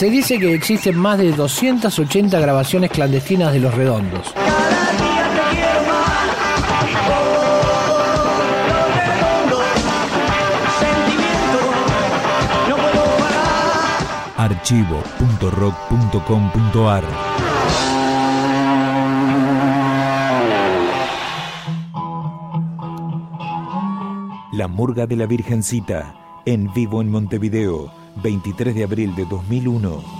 Se dice que existen más de 280 grabaciones clandestinas de Los Redondos. archivo.rock.com.ar La Murga de la Virgencita, en vivo en Montevideo, 23 de abril de 2001.